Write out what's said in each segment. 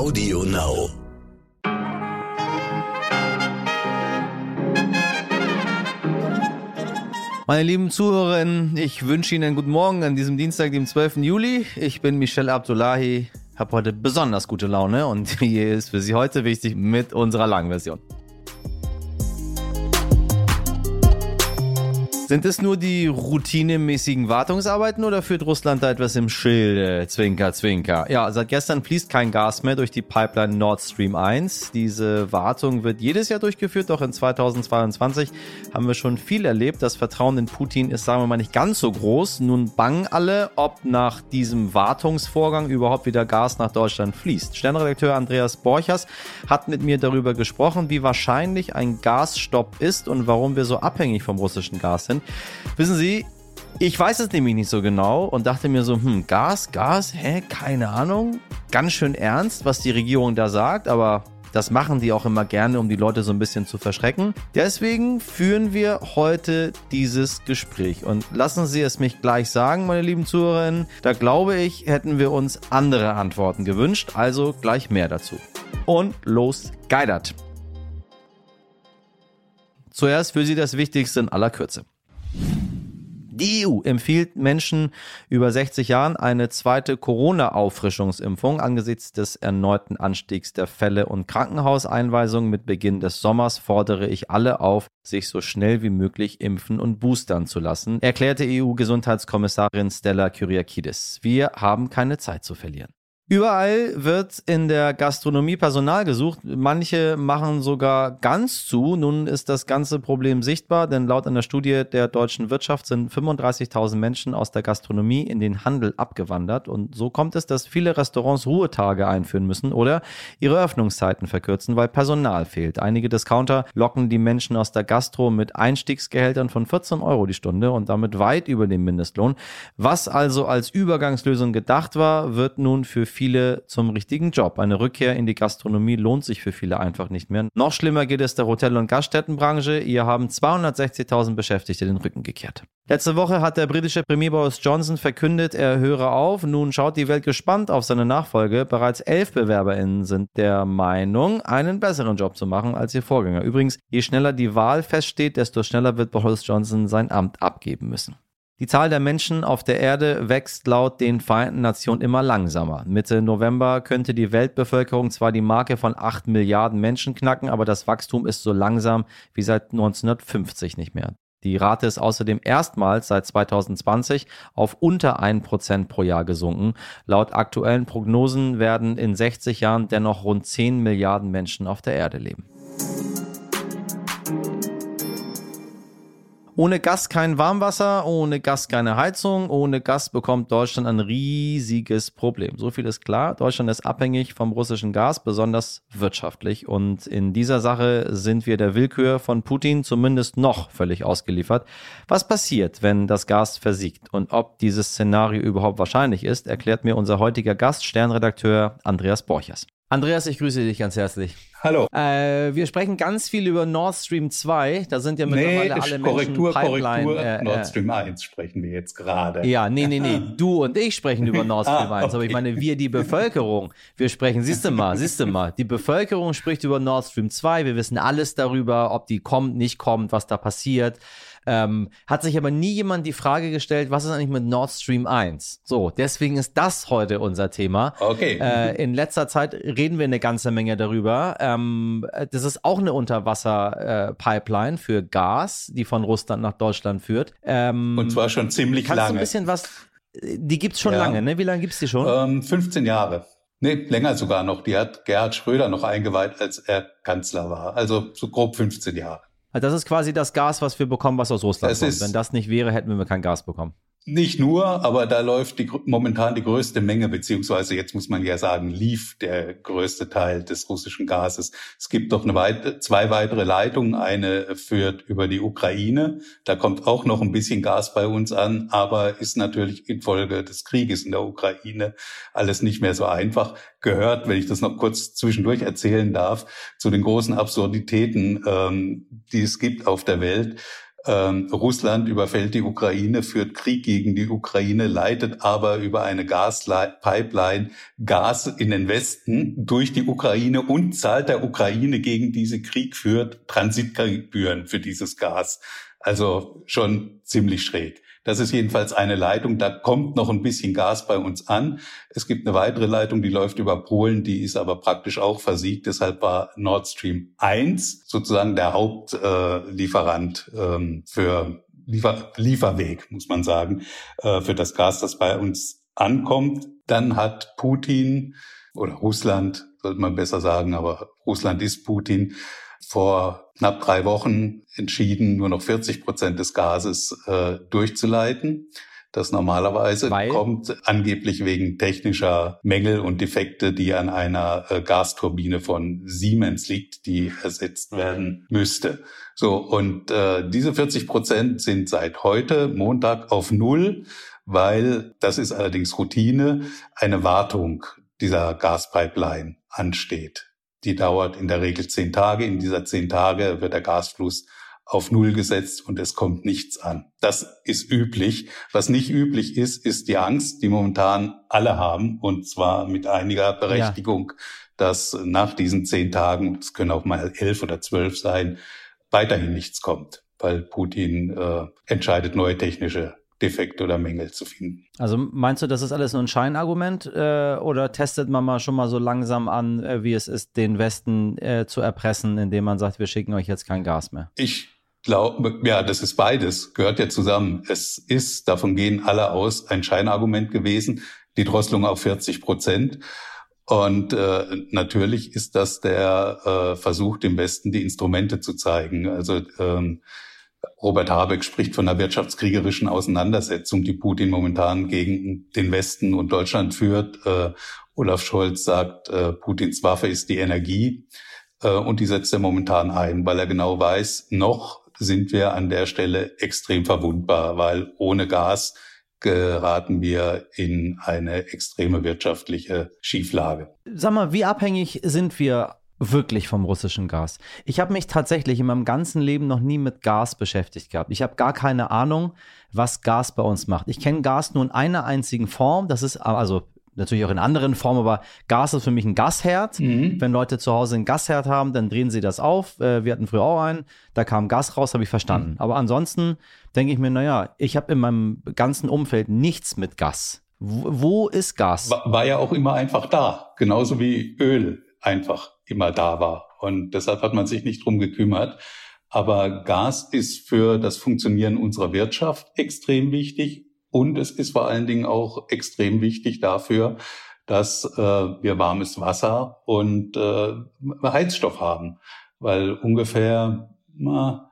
Audio Now. Meine lieben Zuhörerinnen, ich wünsche Ihnen einen guten Morgen an diesem Dienstag, dem 12. Juli. Ich bin Michelle Abdullahi, habe heute besonders gute Laune und hier ist für Sie heute wichtig mit unserer langen Version. Sind es nur die routinemäßigen Wartungsarbeiten oder führt Russland da etwas im Schilde? Zwinker, zwinker. Ja, seit gestern fließt kein Gas mehr durch die Pipeline Nord Stream 1. Diese Wartung wird jedes Jahr durchgeführt, doch in 2022 haben wir schon viel erlebt. Das Vertrauen in Putin ist, sagen wir mal, nicht ganz so groß. Nun bangen alle, ob nach diesem Wartungsvorgang überhaupt wieder Gas nach Deutschland fließt. Sternredakteur Andreas Borchers hat mit mir darüber gesprochen, wie wahrscheinlich ein Gasstopp ist und warum wir so abhängig vom russischen Gas sind. Wissen Sie, ich weiß es nämlich nicht so genau und dachte mir so, hm, Gas, Gas, hä, keine Ahnung. Ganz schön ernst, was die Regierung da sagt, aber das machen die auch immer gerne, um die Leute so ein bisschen zu verschrecken. Deswegen führen wir heute dieses Gespräch. Und lassen Sie es mich gleich sagen, meine lieben Zuhörerinnen, da glaube ich, hätten wir uns andere Antworten gewünscht. Also gleich mehr dazu. Und los geidert. Zuerst für Sie das Wichtigste in aller Kürze. Die EU empfiehlt Menschen über 60 Jahren eine zweite Corona-Auffrischungsimpfung angesichts des erneuten Anstiegs der Fälle und Krankenhauseinweisungen mit Beginn des Sommers fordere ich alle auf, sich so schnell wie möglich impfen und boostern zu lassen, erklärte EU-Gesundheitskommissarin Stella Kyriakidis. Wir haben keine Zeit zu verlieren. Überall wird in der Gastronomie Personal gesucht. Manche machen sogar ganz zu. Nun ist das ganze Problem sichtbar, denn laut einer Studie der deutschen Wirtschaft sind 35.000 Menschen aus der Gastronomie in den Handel abgewandert. Und so kommt es, dass viele Restaurants Ruhetage einführen müssen oder ihre Öffnungszeiten verkürzen, weil Personal fehlt. Einige Discounter locken die Menschen aus der Gastro mit Einstiegsgehältern von 14 Euro die Stunde und damit weit über dem Mindestlohn. Was also als Übergangslösung gedacht war, wird nun für zum richtigen Job. Eine Rückkehr in die Gastronomie lohnt sich für viele einfach nicht mehr. Noch schlimmer geht es der Hotel- und Gaststättenbranche. Hier haben 260.000 Beschäftigte den Rücken gekehrt. Letzte Woche hat der britische Premier Boris Johnson verkündet, er höre auf. Nun schaut die Welt gespannt auf seine Nachfolge. Bereits elf BewerberInnen sind der Meinung, einen besseren Job zu machen als ihr Vorgänger. Übrigens, je schneller die Wahl feststeht, desto schneller wird Boris Johnson sein Amt abgeben müssen. Die Zahl der Menschen auf der Erde wächst laut den Vereinten Nationen immer langsamer. Mitte November könnte die Weltbevölkerung zwar die Marke von 8 Milliarden Menschen knacken, aber das Wachstum ist so langsam wie seit 1950 nicht mehr. Die Rate ist außerdem erstmals seit 2020 auf unter 1% pro Jahr gesunken. Laut aktuellen Prognosen werden in 60 Jahren dennoch rund 10 Milliarden Menschen auf der Erde leben. Ohne Gas kein Warmwasser, ohne Gas keine Heizung, ohne Gas bekommt Deutschland ein riesiges Problem. So viel ist klar. Deutschland ist abhängig vom russischen Gas, besonders wirtschaftlich. Und in dieser Sache sind wir der Willkür von Putin zumindest noch völlig ausgeliefert. Was passiert, wenn das Gas versiegt? Und ob dieses Szenario überhaupt wahrscheinlich ist, erklärt mir unser heutiger Gast, Sternredakteur Andreas Borchers. Andreas, ich grüße dich ganz herzlich. Hallo. Äh, wir sprechen ganz viel über Nord Stream 2. Da sind ja mittlerweile nee, alle Korrektur, Menschen Pipeline, Korrektur. äh, Nord Stream 1 sprechen wir jetzt gerade. Ja, nee, nee, nee. Du und ich sprechen über Nord Stream 1. Ah, okay. Aber ich meine, wir, die Bevölkerung, wir sprechen, siehst du mal, siehst du mal, die Bevölkerung spricht über Nord Stream 2. Wir wissen alles darüber, ob die kommt, nicht kommt, was da passiert. Ähm, hat sich aber nie jemand die Frage gestellt, was ist eigentlich mit Nord Stream 1? So, deswegen ist das heute unser Thema. Okay. Äh, in letzter Zeit reden wir eine ganze Menge darüber. Ähm, das ist auch eine Unterwasser-Pipeline für Gas, die von Russland nach Deutschland führt. Ähm, Und zwar schon ziemlich kannst du lange. ein bisschen was, die gibt's schon Ja. lange, ne? Wie lange gibt's die schon? ähm, 15 Jahre. Nee, länger sogar noch. Die hat Gerhard Schröder noch eingeweiht, als er Kanzler war. Also so grob 15 Jahre. Also das ist quasi das Gas, was wir bekommen, was aus Russland Das kommt. Wenn das nicht wäre, hätten wir kein Gas bekommen. Nicht nur, aber da läuft die, momentan die größte Menge, beziehungsweise jetzt muss man ja sagen, lief der größte Teil des russischen Gases. Es gibt doch eine weit, zwei weitere Leitungen. Eine führt über die Ukraine. Da kommt auch noch ein bisschen Gas bei uns an, aber ist natürlich infolge des Krieges in der Ukraine alles nicht mehr so einfach. Gehört, wenn ich das noch kurz zwischendurch erzählen darf, zu den großen Absurditäten, ähm, die es gibt auf der Welt. Ähm, Russland überfällt die Ukraine, führt Krieg gegen die Ukraine, leitet aber über eine Gaspipeline Gas in den Westen durch die Ukraine und zahlt der Ukraine gegen diese Krieg führt Transitgebühren für dieses Gas. Also schon ziemlich schräg. Das ist jedenfalls eine Leitung. Da kommt noch ein bisschen Gas bei uns an. Es gibt eine weitere Leitung, die läuft über Polen, die ist aber praktisch auch versiegt. Deshalb war Nord Stream 1 sozusagen der Hauptlieferant äh, ähm, für Liefer Lieferweg, muss man sagen, äh, für das Gas, das bei uns ankommt. Dann hat Putin oder Russland, sollte man besser sagen, aber Russland ist Putin, vor knapp drei Wochen entschieden, nur noch 40 Prozent des Gases äh, durchzuleiten. Das normalerweise Weil? kommt angeblich wegen technischer Mängel und Defekte, die an einer äh, Gasturbine von Siemens liegt, die ersetzt werden müsste. So, und äh, diese 40 Prozent sind seit heute, Montag, auf Null, weil, das ist allerdings Routine, eine Wartung dieser Gaspipeline ansteht. Die dauert in der Regel zehn Tage. In dieser zehn Tage wird der Gasfluss auf Null gesetzt und es kommt nichts an. Das ist üblich. Was nicht üblich ist, ist die Angst, die momentan alle haben, und zwar mit einiger Berechtigung, ja. dass nach diesen zehn Tagen, es können auch mal elf oder zwölf sein, weiterhin nichts kommt, weil Putin äh, entscheidet, neue technische Defekte oder Mängel zu finden. Also meinst du, das ist alles nur ein Scheinargument äh, oder testet man mal schon mal so langsam an, äh, wie es ist, den Westen äh, zu erpressen, indem man sagt, wir schicken euch jetzt kein Gas mehr? Ich glaube, ja, das ist beides, gehört ja zusammen. Es ist, davon gehen alle aus, ein Scheinargument gewesen, die Drosselung auf 40 Prozent. Und äh, natürlich ist das der äh, Versuch, dem Westen die Instrumente zu zeigen. Also ähm, Robert Habeck spricht von einer wirtschaftskriegerischen Auseinandersetzung, die Putin momentan gegen den Westen und Deutschland führt. Äh, Olaf Scholz sagt, äh, Putins Waffe ist die Energie. Äh, und die setzt er momentan ein, weil er genau weiß, noch sind wir an der Stelle extrem verwundbar, weil ohne Gas geraten wir in eine extreme wirtschaftliche Schieflage. Sag mal, wie abhängig sind wir wirklich vom russischen Gas. Ich habe mich tatsächlich in meinem ganzen Leben noch nie mit Gas beschäftigt gehabt. Ich habe gar keine Ahnung, was Gas bei uns macht. Ich kenne Gas nur in einer einzigen Form. Das ist also natürlich auch in anderen Formen, aber Gas ist für mich ein Gasherd. Mhm. Wenn Leute zu Hause ein Gasherd haben, dann drehen sie das auf. Äh, wir hatten früher auch einen, da kam Gas raus, habe ich verstanden. Mhm. Aber ansonsten denke ich mir, naja, ich habe in meinem ganzen Umfeld nichts mit Gas. Wo, wo ist Gas? War, war ja auch immer einfach da, genauso wie Öl einfach immer da war. Und deshalb hat man sich nicht drum gekümmert. Aber Gas ist für das Funktionieren unserer Wirtschaft extrem wichtig. Und es ist vor allen Dingen auch extrem wichtig dafür, dass äh, wir warmes Wasser und äh, Heizstoff haben. Weil ungefähr na,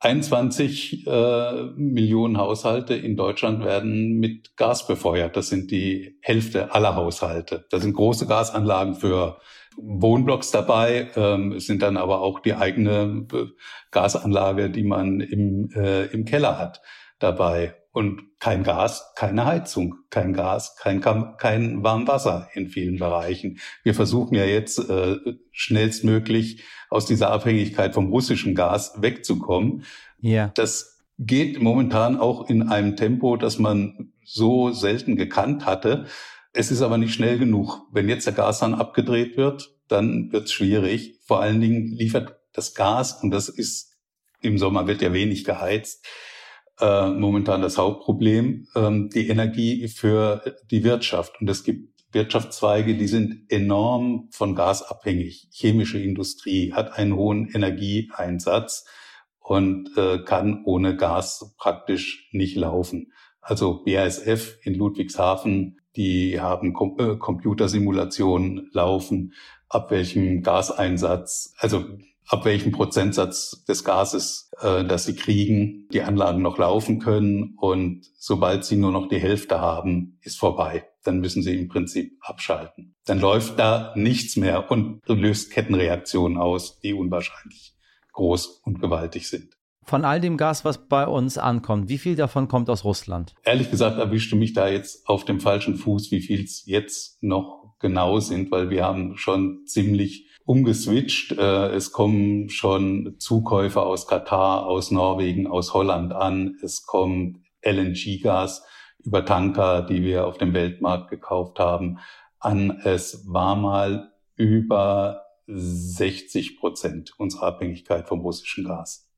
21 äh, Millionen Haushalte in Deutschland werden mit Gas befeuert. Das sind die Hälfte aller Haushalte. Das sind große Gasanlagen für Wohnblocks dabei. Ähm, es sind dann aber auch die eigene äh, Gasanlage, die man im, äh, im Keller hat, dabei. Und kein Gas, keine Heizung, kein Gas, kein, kein Warmwasser in vielen Bereichen. Wir versuchen ja jetzt äh, schnellstmöglich aus dieser Abhängigkeit vom russischen Gas wegzukommen. Ja. Das geht momentan auch in einem Tempo, das man so selten gekannt hatte. Es ist aber nicht schnell genug. Wenn jetzt der Gashahn abgedreht wird, dann wird es schwierig. Vor allen Dingen liefert das Gas, und das ist im Sommer wird ja wenig geheizt, äh, momentan das Hauptproblem, ähm, die Energie für die Wirtschaft. Und es gibt Wirtschaftszweige, die sind enorm von Gas abhängig. Chemische Industrie hat einen hohen Energieeinsatz und äh, kann ohne Gas praktisch nicht laufen. Also BASF in Ludwigshafen die haben Com äh, Computersimulationen laufen, ab welchem Gaseinsatz, also ab welchem Prozentsatz des Gases, äh, das sie kriegen, die Anlagen noch laufen können. Und sobald sie nur noch die Hälfte haben, ist vorbei. Dann müssen sie im Prinzip abschalten. Dann läuft da nichts mehr und löst Kettenreaktionen aus, die unwahrscheinlich groß und gewaltig sind. Von all dem Gas, was bei uns ankommt, wie viel davon kommt aus Russland? Ehrlich gesagt erwischte mich da jetzt auf dem falschen Fuß, wie viel es jetzt noch genau sind, weil wir haben schon ziemlich umgeswitcht. Äh, es kommen schon Zukäufe aus Katar, aus Norwegen, aus Holland an. Es kommt LNG-Gas über Tanker, die wir auf dem Weltmarkt gekauft haben, an. Es war mal über 60 Prozent unserer Abhängigkeit vom russischen Gas.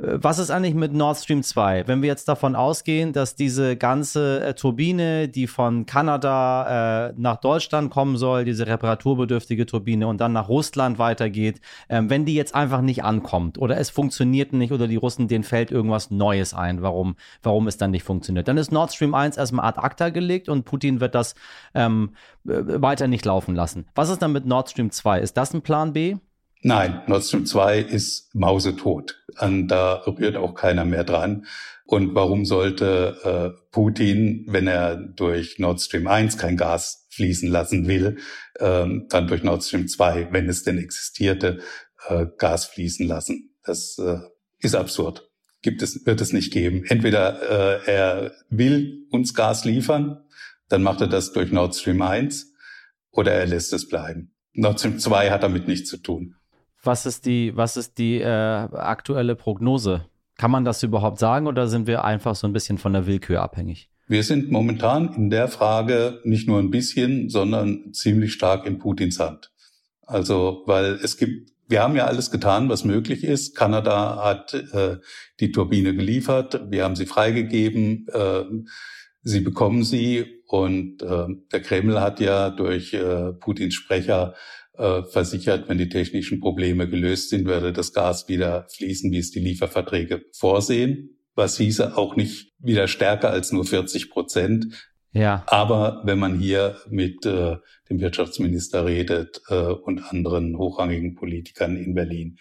Was ist eigentlich mit Nord Stream 2? Wenn wir jetzt davon ausgehen, dass diese ganze äh, Turbine, die von Kanada äh, nach Deutschland kommen soll, diese reparaturbedürftige Turbine und dann nach Russland weitergeht, äh, wenn die jetzt einfach nicht ankommt oder es funktioniert nicht oder die Russen, denen fällt irgendwas Neues ein, warum, warum es dann nicht funktioniert, dann ist Nord Stream 1 erstmal ad acta gelegt und Putin wird das ähm, äh, weiter nicht laufen lassen. Was ist dann mit Nord Stream 2? Ist das ein Plan B? Nein, Nord Stream 2 ist mausetot. Und da rührt auch keiner mehr dran. Und warum sollte äh, Putin, wenn er durch Nord Stream 1 kein Gas fließen lassen will, ähm, dann durch Nord Stream 2, wenn es denn existierte, äh, Gas fließen lassen? Das äh, ist absurd. Gibt es, wird es nicht geben. Entweder äh, er will uns Gas liefern, dann macht er das durch Nord Stream 1, oder er lässt es bleiben. Nord Stream 2 hat damit nichts zu tun. Was ist die, was ist die äh, aktuelle Prognose? Kann man das überhaupt sagen oder sind wir einfach so ein bisschen von der Willkür abhängig? Wir sind momentan in der Frage nicht nur ein bisschen, sondern ziemlich stark in Putins Hand. Also, weil es gibt, wir haben ja alles getan, was möglich ist. Kanada hat äh, die Turbine geliefert, wir haben sie freigegeben, äh, sie bekommen sie und äh, der Kreml hat ja durch äh, Putins Sprecher äh, versichert, wenn die technischen Probleme gelöst sind, werde das Gas wieder fließen, wie es die Lieferverträge vorsehen. Was hieße auch nicht wieder stärker als nur 40 Prozent. Ja. Aber wenn man hier mit äh, dem Wirtschaftsminister redet äh, und anderen hochrangigen Politikern in Berlin,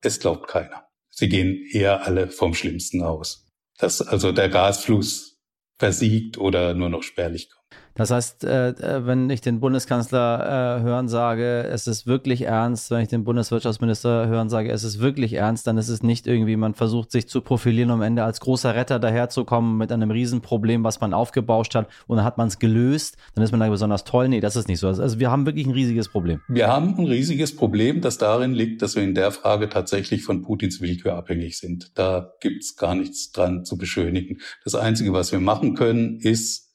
es glaubt keiner. Sie gehen eher alle vom Schlimmsten aus. Dass also der Gasfluss versiegt oder nur noch spärlich kommt. Das heißt, äh, äh, wenn ich den Bundeskanzler äh, hören sage, es ist wirklich ernst, wenn ich den Bundeswirtschaftsminister hören sage, es ist wirklich ernst, dann ist es nicht irgendwie, man versucht sich zu profilieren, um am Ende als großer Retter daherzukommen mit einem Riesenproblem, was man aufgebauscht hat und dann hat man es gelöst, dann ist man da besonders toll. Nee, das ist nicht so. Also wir haben wirklich ein riesiges Problem. Wir haben ein riesiges Problem, das darin liegt, dass wir in der Frage tatsächlich von Putins Willkür abhängig sind. Da gibt's gar nichts dran zu beschönigen. Das Einzige, was wir machen können, ist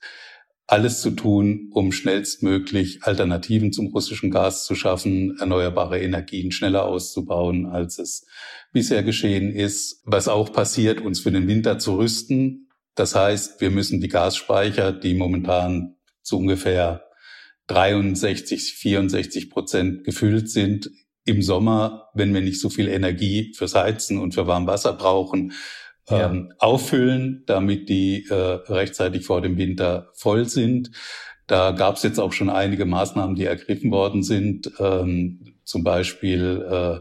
alles zu tun, um schnellstmöglich Alternativen zum russischen Gas zu schaffen, erneuerbare Energien schneller auszubauen, als es bisher geschehen ist. Was auch passiert, uns für den Winter zu rüsten. Das heißt, wir müssen die Gasspeicher, die momentan zu ungefähr 63, 64 Prozent gefüllt sind, im Sommer, wenn wir nicht so viel Energie fürs Heizen und für Warmwasser brauchen, ähm, auffüllen, damit die äh, rechtzeitig vor dem Winter voll sind. Da gab es jetzt auch schon einige Maßnahmen, die ergriffen worden sind. Ähm, zum Beispiel äh,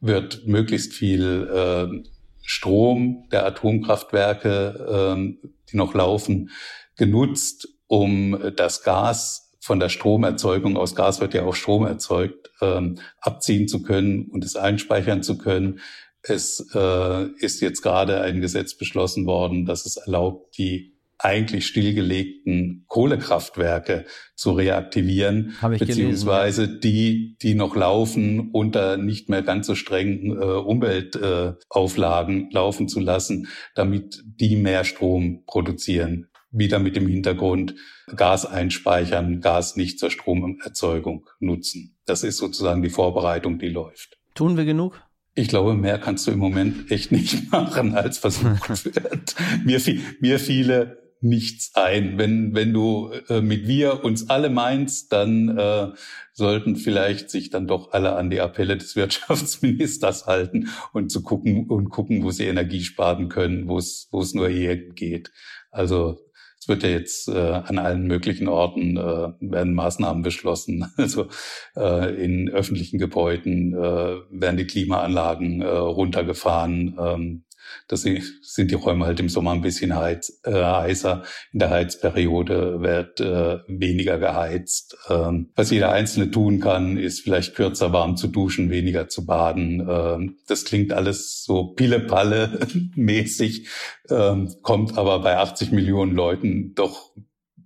wird möglichst viel äh, Strom der Atomkraftwerke, ähm, die noch laufen, genutzt, um das Gas von der Stromerzeugung, aus Gas wird ja auch Strom erzeugt, ähm, abziehen zu können und es einspeichern zu können. Es äh, ist jetzt gerade ein Gesetz beschlossen worden, das es erlaubt, die eigentlich stillgelegten Kohlekraftwerke zu reaktivieren, beziehungsweise gelesen, ja. die, die noch laufen, unter nicht mehr ganz so strengen äh, Umweltauflagen äh, laufen zu lassen, damit die mehr Strom produzieren. Wieder mit dem Hintergrund Gas einspeichern, Gas nicht zur Stromerzeugung nutzen. Das ist sozusagen die Vorbereitung, die läuft. Tun wir genug? Ich glaube, mehr kannst du im Moment echt nicht machen, als versucht wird. mir, mir fiele nichts ein. Wenn, wenn du äh, mit wir uns alle meinst, dann äh, sollten vielleicht sich dann doch alle an die Appelle des Wirtschaftsministers halten und zu gucken und gucken, wo sie Energie sparen können, wo es, wo es nur hier geht. Also es wird ja jetzt äh, an allen möglichen Orten äh, werden Maßnahmen beschlossen. Also äh, in öffentlichen Gebäuden äh, werden die Klimaanlagen äh, runtergefahren. Ähm, das sind die Räume halt im Sommer ein bisschen heiz, äh, heißer. In der Heizperiode wird äh, weniger geheizt. Ähm, was jeder Einzelne tun kann, ist vielleicht kürzer warm zu duschen, weniger zu baden. Ähm, das klingt alles so Pille-Palle-mäßig, ähm, kommt aber bei 80 Millionen Leuten doch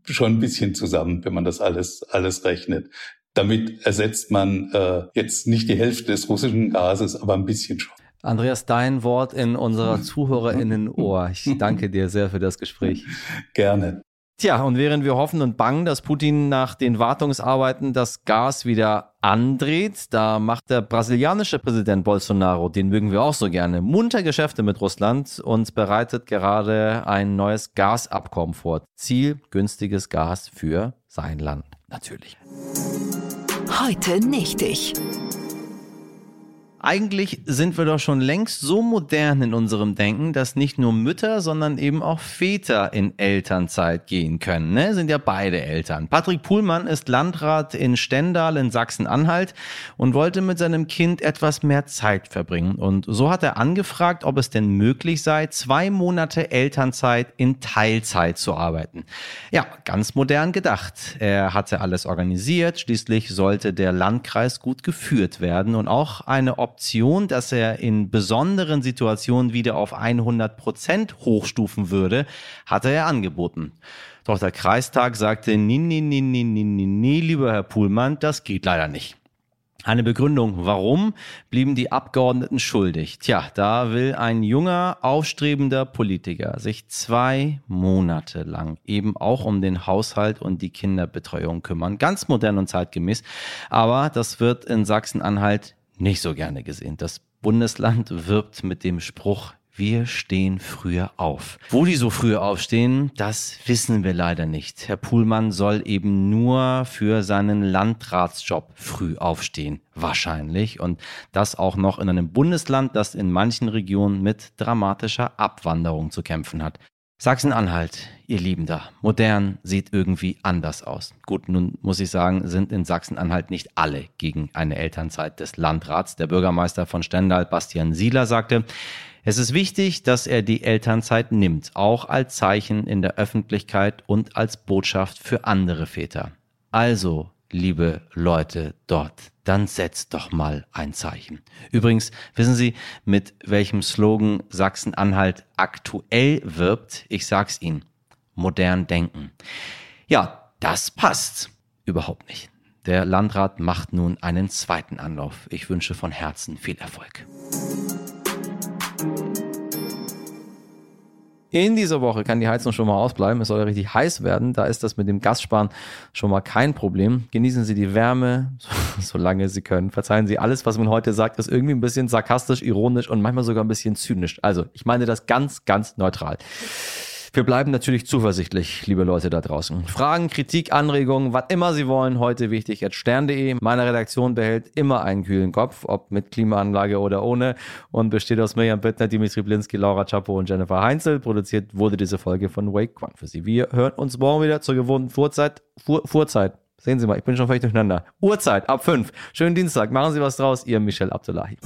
schon ein bisschen zusammen, wenn man das alles, alles rechnet. Damit ersetzt man äh, jetzt nicht die Hälfte des russischen Gases, aber ein bisschen schon. Andreas, dein Wort in unserer ZuhörerInnen-Ohr. Ich danke dir sehr für das Gespräch. Gerne. Tja, und während wir hoffen und bangen, dass Putin nach den Wartungsarbeiten das Gas wieder andreht, da macht der brasilianische Präsident Bolsonaro, den mögen wir auch so gerne, munter Geschäfte mit Russland und bereitet gerade ein neues Gasabkommen vor. Ziel günstiges Gas für sein Land natürlich. Heute nicht ich. Eigentlich sind wir doch schon längst so modern in unserem Denken, dass nicht nur Mütter, sondern eben auch Väter in Elternzeit gehen können. Ne? Sind ja beide Eltern. Patrick Puhlmann ist Landrat in Stendal in Sachsen-Anhalt und wollte mit seinem Kind etwas mehr Zeit verbringen. Und so hat er angefragt, ob es denn möglich sei, zwei Monate Elternzeit in Teilzeit zu arbeiten. Ja, ganz modern gedacht. Er hatte alles organisiert. Schließlich sollte der Landkreis gut geführt werden und auch eine Option, dass er in besonderen Situationen wieder auf 100 Prozent hochstufen würde, hatte er angeboten. Doch der Kreistag sagte, nee, nee, nee, nee, nee, nee, nee, lieber Herr Puhlmann, das geht leider nicht. Eine Begründung, warum blieben die Abgeordneten schuldig? Tja, da will ein junger, aufstrebender Politiker sich zwei Monate lang eben auch um den Haushalt und die Kinderbetreuung kümmern. Ganz modern und zeitgemäß. Aber das wird in Sachsen-Anhalt nicht so gerne gesehen. Das Bundesland wirbt mit dem Spruch, wir stehen früher auf. Wo die so früh aufstehen, das wissen wir leider nicht. Herr Puhlmann soll eben nur für seinen Landratsjob früh aufstehen. Wahrscheinlich. Und das auch noch in einem Bundesland, das in manchen Regionen mit dramatischer Abwanderung zu kämpfen hat. Sachsen-Anhalt, ihr Lieben da, modern sieht irgendwie anders aus. Gut, nun muss ich sagen, sind in Sachsen-Anhalt nicht alle gegen eine Elternzeit des Landrats. Der Bürgermeister von Stendal, Bastian Sieler, sagte, es ist wichtig, dass er die Elternzeit nimmt, auch als Zeichen in der Öffentlichkeit und als Botschaft für andere Väter. Also, liebe Leute dort, dann setzt doch mal ein Zeichen. Übrigens, wissen Sie, mit welchem Slogan Sachsen-Anhalt aktuell wirbt? Ich sag's Ihnen. Modern denken. Ja, das passt überhaupt nicht. Der Landrat macht nun einen zweiten Anlauf. Ich wünsche von Herzen viel Erfolg. In dieser Woche kann die Heizung schon mal ausbleiben. Es soll ja richtig heiß werden. Da ist das mit dem Gassparen schon mal kein Problem. Genießen Sie die Wärme, solange Sie können. Verzeihen Sie alles, was man heute sagt, ist irgendwie ein bisschen sarkastisch, ironisch und manchmal sogar ein bisschen zynisch. Also, ich meine das ganz, ganz neutral. Wir bleiben natürlich zuversichtlich, liebe Leute da draußen. Fragen, Kritik, Anregungen, was immer Sie wollen, heute wichtig at stern.de. Meine Redaktion behält immer einen kühlen Kopf, ob mit Klimaanlage oder ohne und besteht aus Mirjam Bittner, Dimitri Blinski, Laura Chapo und Jennifer Heinzel. Produziert wurde diese Folge von Wake One für Sie. Wir hören uns morgen wieder zur gewohnten Vorzeit. Fuhr, Vorzeit. Sehen Sie mal, ich bin schon völlig durcheinander. Uhrzeit ab 5. Schönen Dienstag. Machen Sie was draus. Ihr Michel Abdullahi.